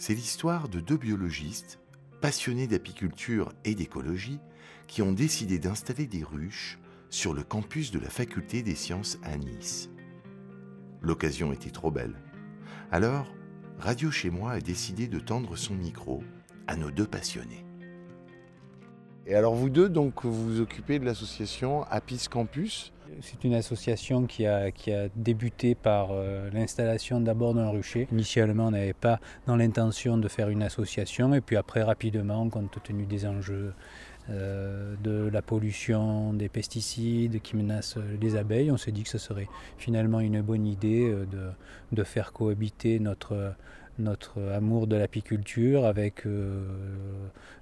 C'est l'histoire de deux biologistes, passionnés d'apiculture et d'écologie, qui ont décidé d'installer des ruches sur le campus de la faculté des sciences à Nice. L'occasion était trop belle. Alors, Radio Chez Moi a décidé de tendre son micro à nos deux passionnés. Et alors vous deux, donc vous vous occupez de l'association Apis Campus. C'est une association qui a, qui a débuté par euh, l'installation d'abord d'un rucher. Initialement, on n'avait pas dans l'intention de faire une association et puis après, rapidement, compte tenu des enjeux euh, de la pollution, des pesticides qui menacent les abeilles, on s'est dit que ce serait finalement une bonne idée euh, de, de faire cohabiter notre notre amour de l'apiculture avec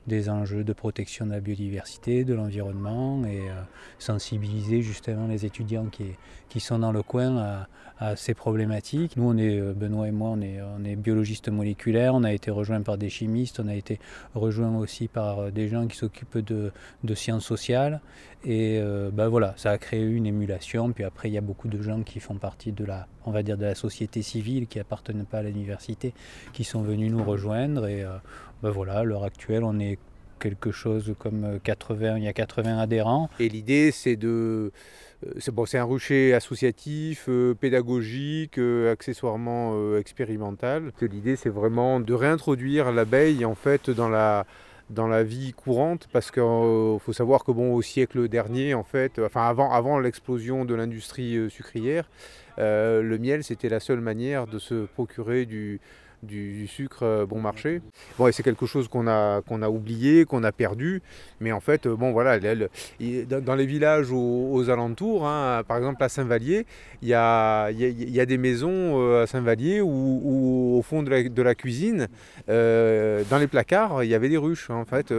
des enjeux de protection de la biodiversité, de l'environnement et euh, sensibiliser justement les étudiants qui, sont dans le coin à, ces problématiques. Nous, on est, euh, Benoît et moi, on est, biologistes moléculaires, on a été rejoints par des chimistes, on a été rejoints aussi par des gens qui s'occupent de, de, sciences sociales. Et ben voilà, ça a créé une émulation. Puis après, il y a beaucoup de gens qui font partie de la, on va dire, de la société civile, qui appartiennent pas à l'université, qui sont venus nous rejoindre. Et ben voilà, à l'heure actuelle, on est quelque chose comme 80, il y a 80 adhérents. Et l'idée, c'est de. Euh, c'est bon, un rucher associatif, euh, pédagogique, accessoirement expérimental. L'idée, c'est vraiment de réintroduire l'abeille en fait dans la dans la vie courante parce qu'il faut savoir que bon au siècle dernier en fait enfin avant avant l'explosion de l'industrie sucrière le miel c'était la seule manière de se procurer du, du, sucre euh, bon marché. Bon, c'est quelque chose qu'on a, oublié, qu'on a perdu, mais en fait, euh, bon voilà, dans les villages aux, alentours, hein, par exemple à Saint-Vallier, il y a, des maisons euh, à Saint-Vallier où, au fond de la, cuisine, dans les placards, il y avait des ruches. Hein. en fait,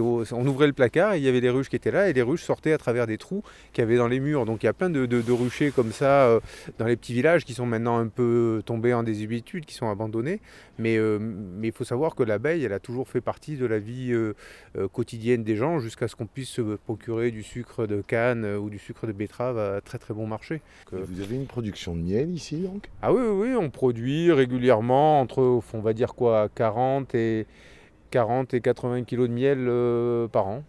on ouvrait le placard il y avait des ruches qui étaient là et les ruches sortaient à travers des trous qu'il y avait dans les murs. Donc il y a plein de, ruchers comme ça dans les petits villages qui sont maintenant un peu tombés en désuétude, qui sont abandonnés. Euh, mais il faut savoir que l'abeille, elle a toujours fait partie de la vie euh, euh, quotidienne des gens jusqu'à ce qu'on puisse se procurer du sucre de canne ou du sucre de betterave à très très bon marché. vous avez une production de miel ici donc? Ah oui, oui, on produit régulièrement entre, on va dire quoi, 40 et, 40 et 80 kg de miel par an.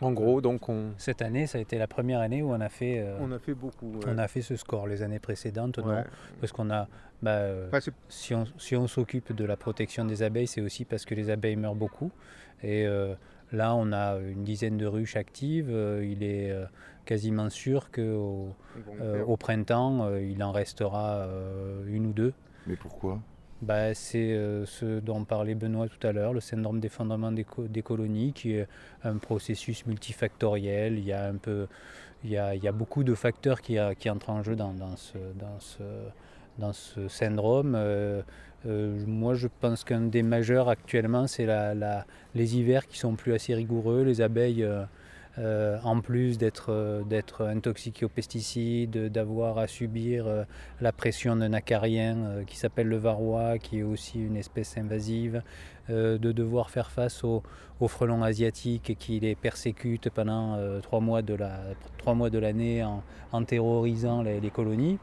En gros, donc on... Cette année, ça a été la première année où on a fait... on a fait beaucoup. On a fait ce score. Les années précédentes, non. Parce qu'on a bah, euh, si on, si on s'occupe de la protection des abeilles, c'est aussi parce que les abeilles meurent beaucoup. Et euh, là, on a une dizaine de ruches actives. Euh, il est quasiment sûr qu'au au printemps, il en restera une ou deux. Mais pourquoi? Bah, c'est ce dont parlait Benoît tout à l'heure, le syndrome d'effondrement des, des, colonies, qui est un processus multifactoriel. Il y a, un peu, il y a, il y a beaucoup de facteurs qui, entrent en jeu dans, ce, dans ce dans ce syndrome. Euh, euh, moi, je pense qu'un des majeurs actuellement, c'est les hivers qui sont plus assez rigoureux. Les abeilles, euh, en plus d'être, d'être intoxiquées aux pesticides, d'avoir à subir la pression d'un acarien qui s'appelle le varroa, qui est aussi une espèce invasive, de devoir faire face aux, frelons asiatiques qui les persécutent pendant trois, mois de trois mois de l'année en, terrorisant les colonies.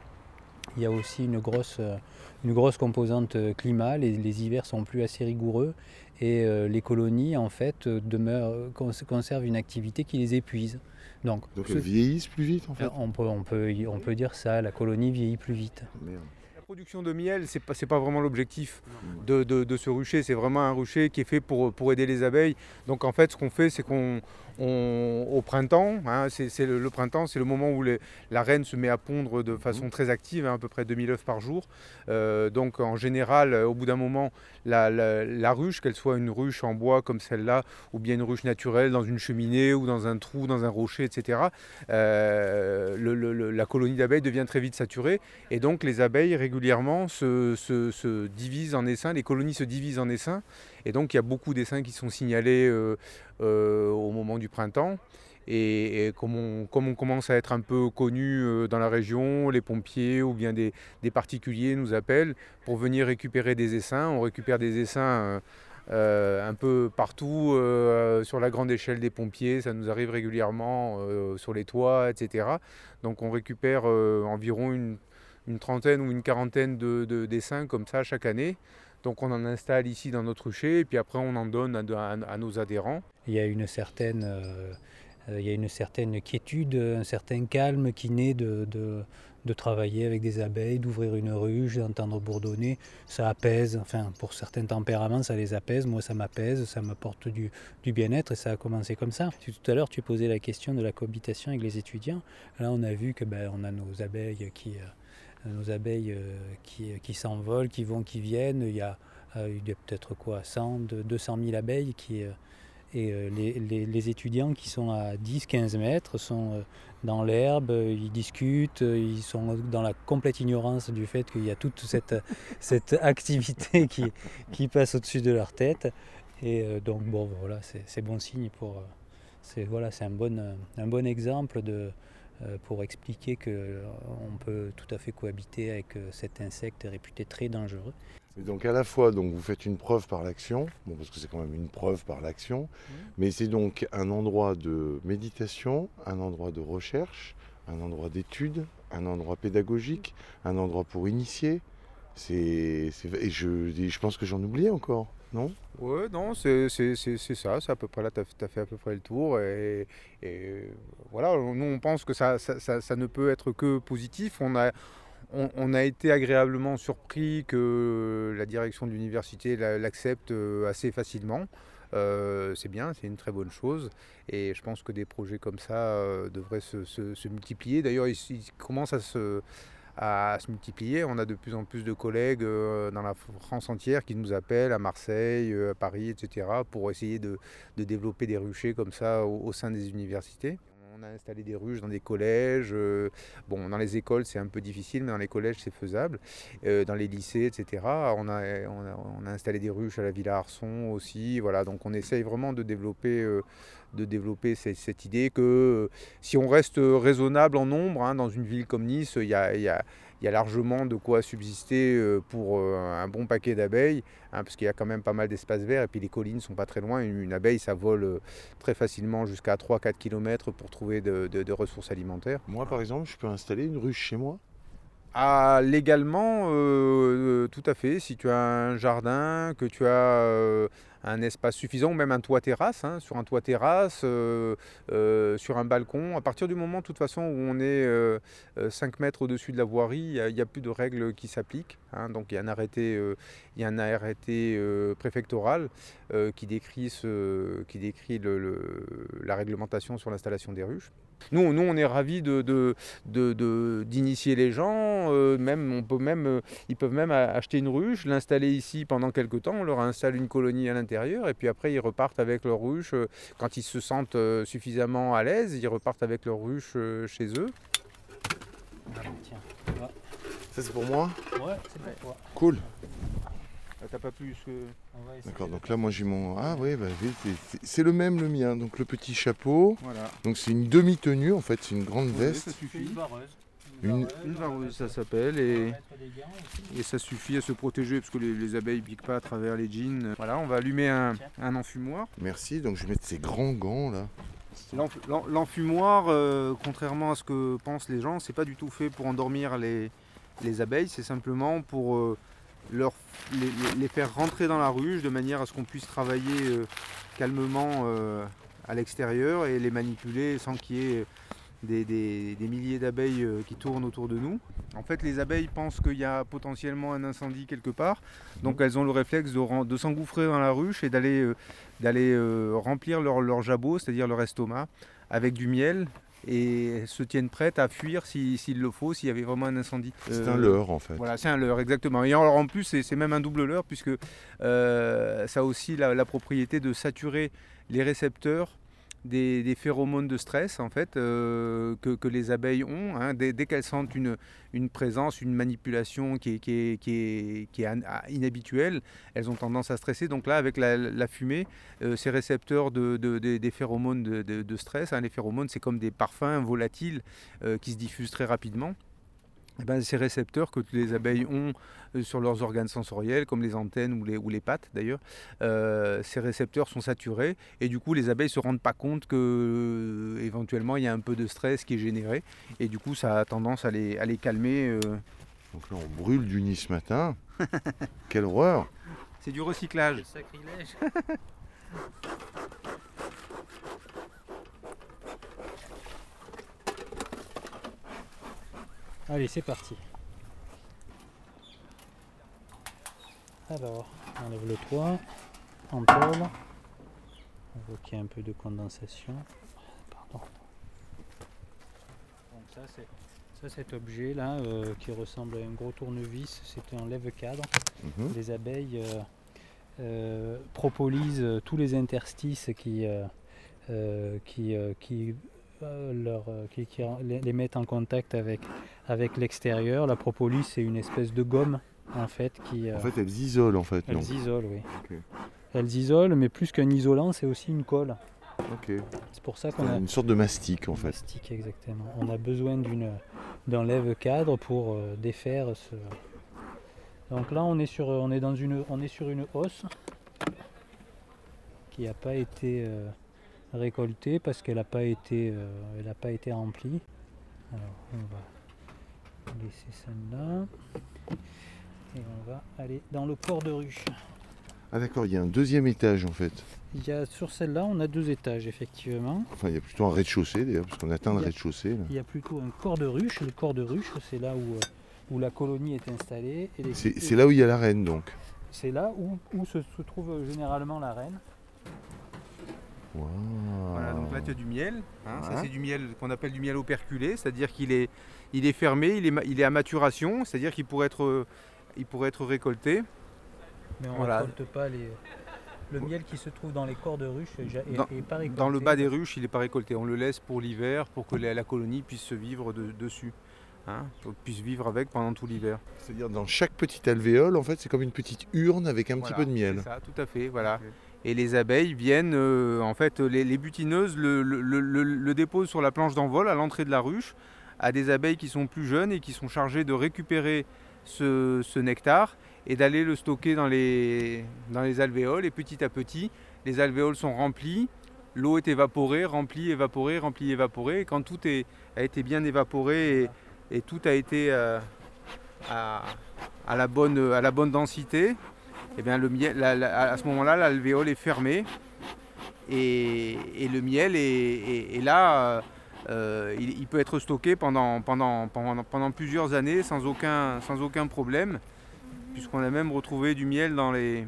Il y a aussi une grosse, euh, une grosse composante euh, climat. Les, les, hivers sont plus assez rigoureux et euh, les colonies en fait demeurent, conservent une activité qui les épuise. Donc, Donc elles vieillissent plus vite en fait? On peut, on peut, on peut dire ça. La colonie vieillit plus vite. Production de miel, ce n'est pas, pas, vraiment l'objectif de, de, de, ce rucher. C'est vraiment un rucher qui est fait pour, pour aider les abeilles. Donc en fait, ce qu'on fait, c'est qu'on au printemps, hein, c'est le, printemps, c'est le moment où la reine se met à pondre de façon mhm. très active, hein, à peu près 2000 œufs par jour. Euh, donc en général, au bout d'un moment, la, ruche, qu'elle soit une ruche en bois comme celle-là, ou bien une ruche naturelle dans une cheminée ou dans un trou, dans un rocher, etc., euh, la colonie d'abeilles devient très vite saturée. Et donc les abeilles régulièrement se, se divisent en essaims, les colonies se divisent en essaims. Et donc il y a beaucoup d'essaims qui sont signalés euh, euh, au moment du printemps. Et, comme, on, commence à être un peu connu euh, dans la région, les pompiers ou bien des, particuliers nous appellent pour venir récupérer des essaims. On récupère des essaims un peu partout sur la grande échelle des pompiers. Ça nous arrive régulièrement sur les toits, etc. Donc on récupère environ une, trentaine ou une quarantaine de, dessins comme ça chaque année. Donc on en installe ici dans notre rucher et puis après on en donne à, nos adhérents. Il y a une certaine, euh, il y a une certaine quiétude, un certain calme qui naît de, de, travailler avec des abeilles, d'ouvrir une ruche, d'entendre bourdonner. Ça apaise, enfin pour certains tempéraments ça les apaise, moi ça m'apaise, ça m'apporte du, du bien-être et ça a commencé comme ça. Tout à l'heure tu posais la question de la cohabitation avec les étudiants. Là on a vu que ben, on a nos abeilles qui... Euh, nos abeilles euh, qui, qui s'envolent, qui vont, qui viennent. Il y a, euh, peut-être quoi, 100, 200 000 abeilles qui, euh, et les, étudiants qui sont à 10-15 mètres sont dans l'herbe, ils discutent, ils sont dans la complète ignorance du fait qu'il y a toute cette, cette activité qui, qui passe au-dessus de leur tête. Et donc bon voilà, c'est bon signe pour. C'est voilà, un bon, un bon exemple de, euh, pour expliquer qu'on euh, peut tout à fait cohabiter avec euh, cet insecte réputé très dangereux. donc à la fois, donc, vous faites une preuve par l'action, bon, parce que c'est quand même une preuve par l'action, mmh. mais c'est donc un endroit de méditation, un endroit de recherche, un endroit d'étude, un endroit pédagogique, un endroit pour initier. C'est, et je, je pense que j'en oubliais encore non? Ouais, non, c'est ça, c'est à peu près là, tu as, fait à peu près le tour. Et, voilà, nous on pense que ça, ne peut être que positif. On a, été agréablement surpris que la direction de l'université l'accepte euh, assez facilement. Euh, c'est bien, c'est une très bonne chose. Et je pense que des projets comme ça euh, devraient se, multiplier. D'ailleurs, ils, commencent à se à se multiplier. On a de plus en plus de collègues euh, dans la France entière qui nous appellent à Marseille, euh, à Paris, etc. pour essayer de, développer des ruchers comme ça au, sein des universités. On a installé des ruches dans des collèges. Euh, bon, dans les écoles, c'est un peu difficile, mais dans les collèges, c'est faisable. dans les lycées, etc. On a, installé des ruches à la Villa Arson aussi. Voilà, donc on essaye vraiment de développer de développer cette, idée que euh, si on reste raisonnable en nombre, hein, dans une ville comme Nice, il y a, largement de quoi subsister euh, pour euh, un bon paquet d'abeilles, hein, parce qu'il y a quand même pas mal d'espaces verts, et puis les collines sont pas très loin. Une, abeille, ça vole très facilement jusqu'à 3-4 km pour trouver de, ressources alimentaires. Moi, par exemple, je peux installer une ruche chez moi ah, légalement, tout à fait. Si tu as un jardin, que tu as un espace suffisant, ou même un toit terrasse, hein, sur un toit terrasse, euh, euh, sur un balcon. À partir du moment, de toute façon, où on est 5 euh, mètres au-dessus de la voirie, il n'y a, plus de règles qui s'appliquent. Hein. donc il y a un arrêté, il y a un arrêté préfectoral qui décrit, ce, qui décrit la réglementation sur l'installation des ruches. Nous, nous, on est ravis de, d'initier les gens. même, on peut même, ils peuvent même acheter une ruche, l'installer ici pendant quelques temps. On leur installe une colonie à l'intérieur et puis après ils repartent avec leur ruche. Euh, quand ils se sentent euh, suffisamment à l'aise, ils repartent avec leur ruche euh, chez eux. Ça c'est pour moi? Ouais, c'est pour toi. Cool. Ah, t'as pas plus que. D'accord, donc là moi j'ai mon. Ah oui, bah, c'est le même le mien. Donc le petit chapeau. Voilà. Donc c'est une demi-tenue en fait, c'est une grande veste. Ça suffit. Une, vareuse, ça s'appelle, et, et ça suffit à se protéger parce que les, abeilles ne piquent pas à travers les jeans. Voilà, on va allumer un, enfumoir. Merci, donc je vais mettre ces grands gants là. L'enfumoir, euh, contrairement à ce que pensent les gens, c'est pas du tout fait pour endormir les, abeilles, c'est simplement pour euh, leur, les, faire rentrer dans la ruche de manière à ce qu'on puisse travailler euh, calmement à l'extérieur et les manipuler sans qu'il y ait des, milliers d'abeilles euh, qui tournent autour de nous. En fait, les abeilles pensent qu'il y a potentiellement un incendie quelque part, donc elles ont le réflexe de, s'engouffrer dans la ruche et d'aller euh, euh, remplir leur, leur jabot, c'est-à-dire leur estomac, avec du miel et se tiennent prêtes à fuir s'il le faut, s'il y avait vraiment un incendie. C'est un leurre en fait. Voilà, c'est un leurre, exactement. Et en plus, c'est même un double leurre puisque ça a aussi la, propriété de saturer les récepteurs des, phéromones de stress en fait euh, que, les abeilles ont. Hein. Dès, qu'elles sentent une, présence, une manipulation qui est, qui, est, inhabituelle, elles ont tendance à stresser. Donc là, avec la, fumée, euh, ces récepteurs de, des phéromones de, stress, hein, les phéromones c'est comme des parfums volatiles euh, qui se diffusent très rapidement. Eh ben, ces récepteurs que les abeilles ont euh, sur leurs organes sensoriels, comme les antennes ou les, ou les pattes d'ailleurs, euh, ces récepteurs sont saturés et du coup les abeilles ne se rendent pas compte que euh, éventuellement il y a un peu de stress qui est généré et du coup ça a tendance à les, à les calmer. Donc là on brûle du nid ce matin. Quelle horreur C'est du recyclage. Sacrilège. Allez, c'est parti. Alors, on enlève le toit en tôle. On voit qu'il y a un peu de condensation. Pardon. Donc ça, c'est ça, cet objet là euh, qui ressemble à un gros tournevis, c'est un lève-cadre. Mhm. Les abeilles euh, euh, propolisent tous les interstices qui, qui, qui, leur, euh, qui- les, mettent en contact avec, avec l'extérieur. La propolis, c'est une espèce de gomme en fait qui. euh, En fait, elles isolent en fait. elles non isolent, oui. Elles isolent, mais plus qu'un isolant, c'est aussi une colle. C'est pour ça qu'on a Une sorte de mastic en fait. mastic, exactement. On a besoin d'une d'un lève-cadre pour euh, défaire ce. Donc là, on est sur on est dans une on est sur une hausse qui n'a pas été euh, récoltée parce qu'elle n'a pas été euh, elle a pas été remplie. Alors on va laisser celle-là et on va aller dans le port de ruche. Ah d'accord, il y a un deuxième étage en fait. Il y a sur celle-là, on a deux étages effectivement. Enfin, il y a plutôt un rez-de-chaussée d'ailleurs, parce qu'on atteint le rez-de-chaussée. Il y a plutôt un corps de ruche. Le corps de ruche, c'est là où, euh, où la colonie est installée. C'est là où il y a la reine donc. c'est là où, où se, se trouve euh, généralement la reine. Voilà, donc là tu as du miel. hein, Ça c'est du miel qu'on appelle du miel operculé, c'est-à-dire qu'il est, il est fermé, il est, il est à maturation, c'est-à-dire qu'il pourrait être, euh, il pourrait être récolté. Mais on ne Voilà. récolte pas les... le miel qui se trouve dans les corps de ruche est, Dans- est pas récolté. Dans le bas des ruches, il n'est pas récolté. On le laisse pour l'hiver, pour que la, la colonie puisse se vivre de- dessus. Hein, pour qu'elle puisse vivre avec pendant tout l'hiver. C'est-à-dire dans chaque petite alvéole, en fait, c'est comme une petite urne avec un Voilà, petit peu de miel. ça, tout à fait, voilà. Et les abeilles viennent, euh, en fait, les, butineuses le, déposent sur la planche d'envol à l'entrée de la ruche à des abeilles qui sont plus jeunes et qui sont chargées de récupérer ce, nectar et d'aller le stocker dans les, dans les alvéoles. Et petit à petit, les alvéoles sont remplies, l'eau est évaporée, remplie, évaporée, remplie, évaporée. Et quand tout a été bien évaporé et, tout a été euh, à la bonne, à la bonne densité, eh bien le miel, la- la- à ce moment-là, l'alvéole est fermée et, et le miel est, est- est là. euh, euh, il, il peut être stocké pendant, pendant, pendant, pendant plusieurs années sans aucun, sans aucun problème, puisqu'on a même retrouvé du miel dans les,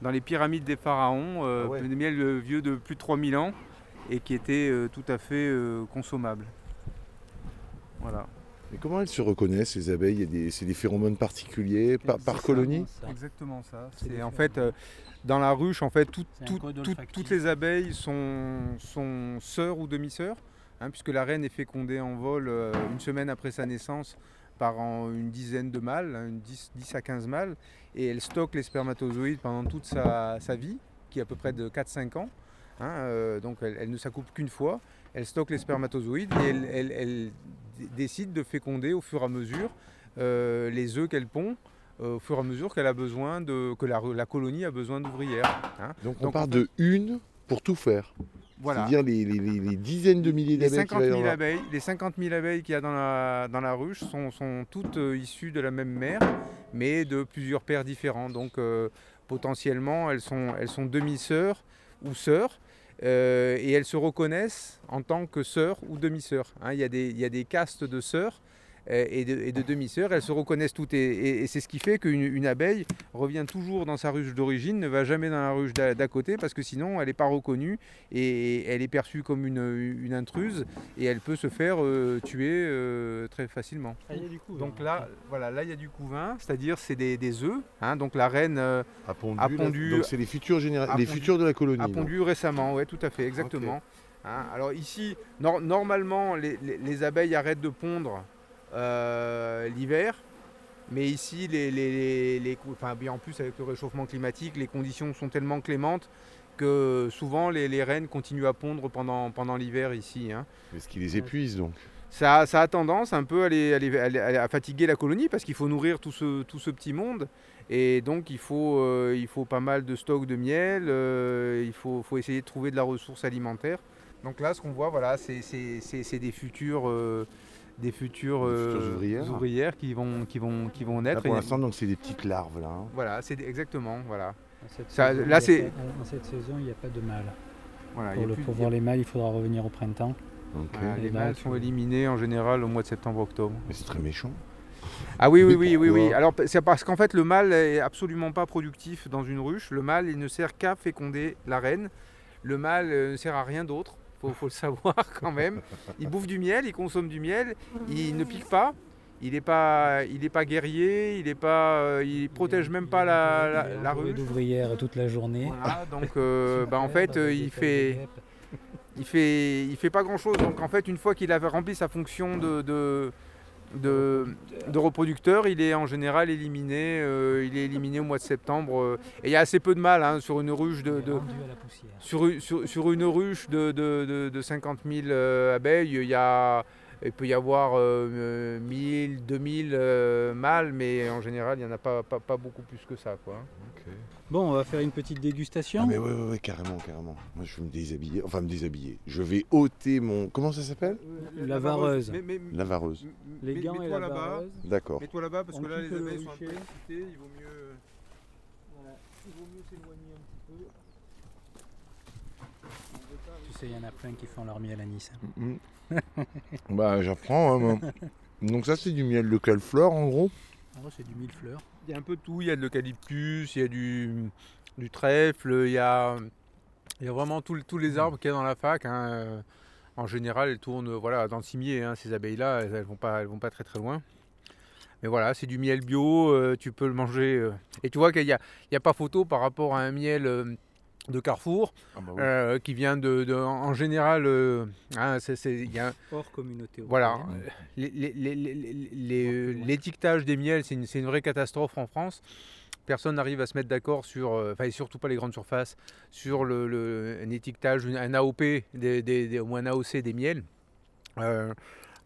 dans les pyramides des pharaons, euh, Ah ouais. miels euh, vieux de plus de 3000 ans et qui étaient euh, tout à fait consommables. Voilà. Mais comment elles se reconnaissent, les abeilles? Il y a des- C'est des phéromones particuliers par, colonie? ça. Exactement ça. C'est en fait euh, dans la ruche, en fait, tout- tout- tout- toutes les abeilles sont, sont sœurs ou demi-sœurs, hein, puisque la reine est fécondée en vol euh, une semaine après sa naissance par en- une dizaine de mâles, hein, une 10, 10 à 15 mâles, et elle stocke les spermatozoïdes pendant toute sa, sa vie, qui est à peu près de 4-5 ans. hein, euh, donc elle, elle ne s'accouple qu'une fois, elle stocke les spermatozoïdes et elle, elle- elle d- décide de féconder au fur et à mesure euh, les œufs qu'elle pond euh, au fur et à mesure qu'elle a besoin de que la, la colonie a besoin d'ouvrières. hein. Donc on Donc, en part fait- de une pour tout faire. Voilà. C'est-à-dire les, les- les- les dizaines de milliers Les d'abeilles qu'il 50 va y 000 avoir. abeilles, les 50 000 abeilles qu'il y a dans la, dans la ruche sont, sont toutes euh, issues de la même mère, mais de plusieurs pères différents. Donc potentiellement, elles sont, elles sont demi-sœurs ou sœurs. Euh, et elles se reconnaissent en tant que sœurs ou demi-sœurs. hein. il, y a des, castes de sœurs et de, et de demi-sœurs. Elles se reconnaissent toutes. Et, et- et c'est ce qui fait qu'une une abeille revient toujours dans sa ruche d'origine, ne va jamais dans la ruche d'à côté, parce que sinon elle n'est pas reconnue et elle est perçue comme une, une intruse et elle peut se faire euh, tuer euh, très facilement. Ah, Donc hein. là, voilà, là il y a du couvain, c'est-à-dire c'est des, des œufs. hein. donc la reine euh, A pondu, A Donc c'est les futurs, généra- les pondu- futurs de la colonie. a pondu récemment, ouais, tout à fait, exactement. Hein, alors ici, nor- normalement, les, les- les abeilles arrêtent de pondre euh, l'hiver. Mais ici, les, les- enfin, bien en plus avec le réchauffement climatique, les conditions sont tellement clémentes que souvent les, les reines continuent à pondre pendant, pendant l'hiver ici. hein. Mais ce qui les épuise donc. Ça, ça a tendance un peu à, les- à les- à les- à fatiguer la colonie parce qu'il faut nourrir tout ce, tout ce petit monde. Et donc il faut, euh, il faut pas mal de stocks de miel, euh, il faut, faut essayer de trouver de la ressource alimentaire. Donc là ce qu'on voit, voilà, c'est des futurs, euh, des futures, Des futures euh, ouvrières. ouvrières qui vont, qui vont, qui vont Là, naître. pour l'instant, donc c'est des petites larves là. hein. Voilà, c'est exactement. Voilà. Cette Ça, saison, là, c'est- Dans cette saison, il n'y a pas de mâle. voilà il Pour, y a le- plus- pour il y a- voir les mâles, il faudra revenir au printemps. Voilà, les mâles sont éliminés en général au mois de septembre-octobre. Mais c'est très méchant. Ah oui, oui, oui, oui, oui. Alors c'est parce qu'en fait le mâle est absolument pas productif dans une ruche. Le mâle il ne sert qu'à féconder la reine. Le mâle euh, ne sert à rien d'autre. Faut, faut le savoir quand même. Il bouffe du miel, il consomme du miel, il ne pique pas. Il n'est pas, il est pas guerrier, il est pas, euh, il protège même pas la, la, la ruche. d'ouvrières toute la journée. Voilà, donc euh, bah, en fait euh, il fait, il fait, il fait pas grand chose. Donc en fait, une fois qu'il avait rempli sa fonction de, de, de, de reproducteur, il est en général éliminé. euh, il est éliminé au mois de septembre. euh, et il y a assez peu de mal hein, sur une ruche de, sur, une- ruche de, de, de- de 50 000 euh, abeilles. Il y a peut y avoir euh, 1000, 2000 euh, mâles, mais en général, il n'y en a pas beaucoup plus que ça. Quoi. Bon, on va faire une petite dégustation. Ah mais ouais, ouais, ouais, carrément, carrément. Moi je vais me déshabiller, enfin me déshabiller. Je vais ôter mon... Comment ça s'appelle? La vareuse. Mais- mais- La vareuse. Les mets- gants et mets-toi la là-bas. vareuse. D'accord. Mets-toi là-bas parce On que là les le abeilles sont un peu excitées, il vaut mieux. Voilà. Il vaut mieux s'éloigner un petit peu. Tu sais, il y en a plein qui font leur miel à Nice. Mhm. bah j'apprends. hein, moi. Donc ça c'est du miel de quelle fleur en gros? C'est du mille fleurs. Il y a un peu tout, il y a de l'eucalyptus, il y a du, du trèfle, il y a, il y a vraiment tous les arbres qu'il y a dans la fac. hein, euh, En général, elles tournent voilà, dans le cimier, hein, ces abeilles-là, elles, elles vont pas, vont pas très très loin. Mais voilà, c'est du miel bio, euh, tu peux le manger. euh. Et tu vois qu'il n'y a, a pas photo par rapport à un miel de Carrefour, ah bah euh, qui vient de, de- en général, euh, hein, c'est- c'est- il y a un- Hors communauté. Voilà. Ouais. Les- les- les- loin. L'étiquetage des miels, c'est une, c'est une vraie catastrophe en France. Personne n'arrive à se mettre d'accord sur, euh, enfin et surtout pas les grandes surfaces, sur le, le- un étiquetage, une- un AOP des, des- des- ou un AOC des miels. Euh,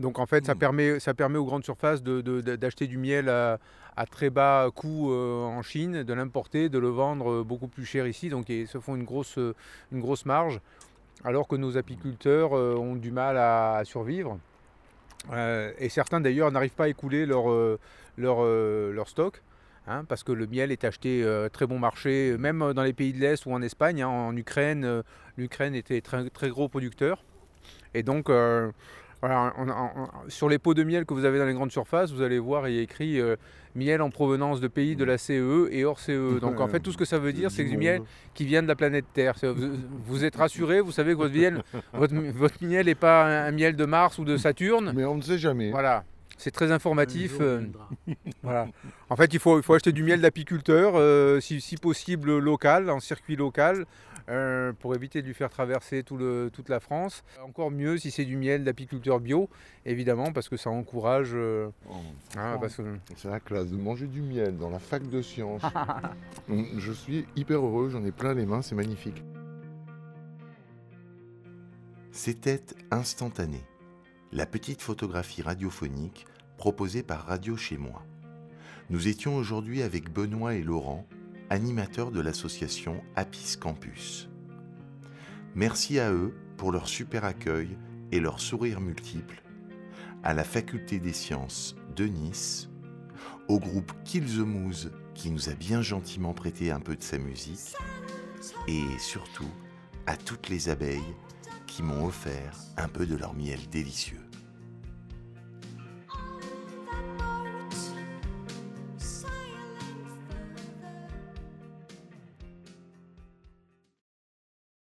donc en fait, ça, Mm. permet, ça permet aux grandes surfaces de- de- de- d'acheter du miel à, à très bas coût euh, en Chine, de l'importer, de le vendre euh, beaucoup plus cher ici. Donc ils se font une grosse, euh, une grosse marge, alors que nos apiculteurs ont du mal à, survivre. Et certains d'ailleurs n'arrivent pas à écouler leur, leur, leur stock. hein, parce que le miel est acheté euh, très bon marché, même dans les pays de l'Est ou en Espagne. hein, en Ukraine, l'Ukraine était très, très gros producteur. Et donc, voilà, on- on- on- sur les pots de miel que vous avez dans les grandes surfaces, vous allez voir, il y a écrit euh, miel en provenance de pays de la CE et hors CE. Donc en fait, tout ce que ça veut dire, c'est que du miel qui vient de la planète Terre. Vous, vous êtes rassuré, vous savez que votre miel, votre, votre miel n'est pas un, un miel de Mars ou de Saturne. Mais on ne sait jamais. Voilà, c'est très informatif. euh, voilà. En fait, il faut, il faut acheter du miel d'apiculteur, euh, si, si possible local, en circuit local, euh, pour éviter de lui faire traverser tout le- toute la France. Encore mieux si c'est du miel d'apiculteur bio, évidemment, parce que ça encourage. euh, Oh, hein, que- C'est la classe de manger du miel dans la fac de sciences. Donc, je suis hyper heureux, j'en ai plein les mains, c'est magnifique. C'était instantané, la petite photographie radiophonique proposée par Radio Chez Moi. Nous étions aujourd'hui avec Benoît et Laurent, animateurs de l'association Apis Campus. Merci à eux pour leur super accueil et leur sourire multiple, à la Faculté des Sciences de Nice, au groupe Kill the qui nous a bien gentiment prêté un peu de sa musique, et surtout à toutes les abeilles qui m'ont offert un peu de leur miel délicieux.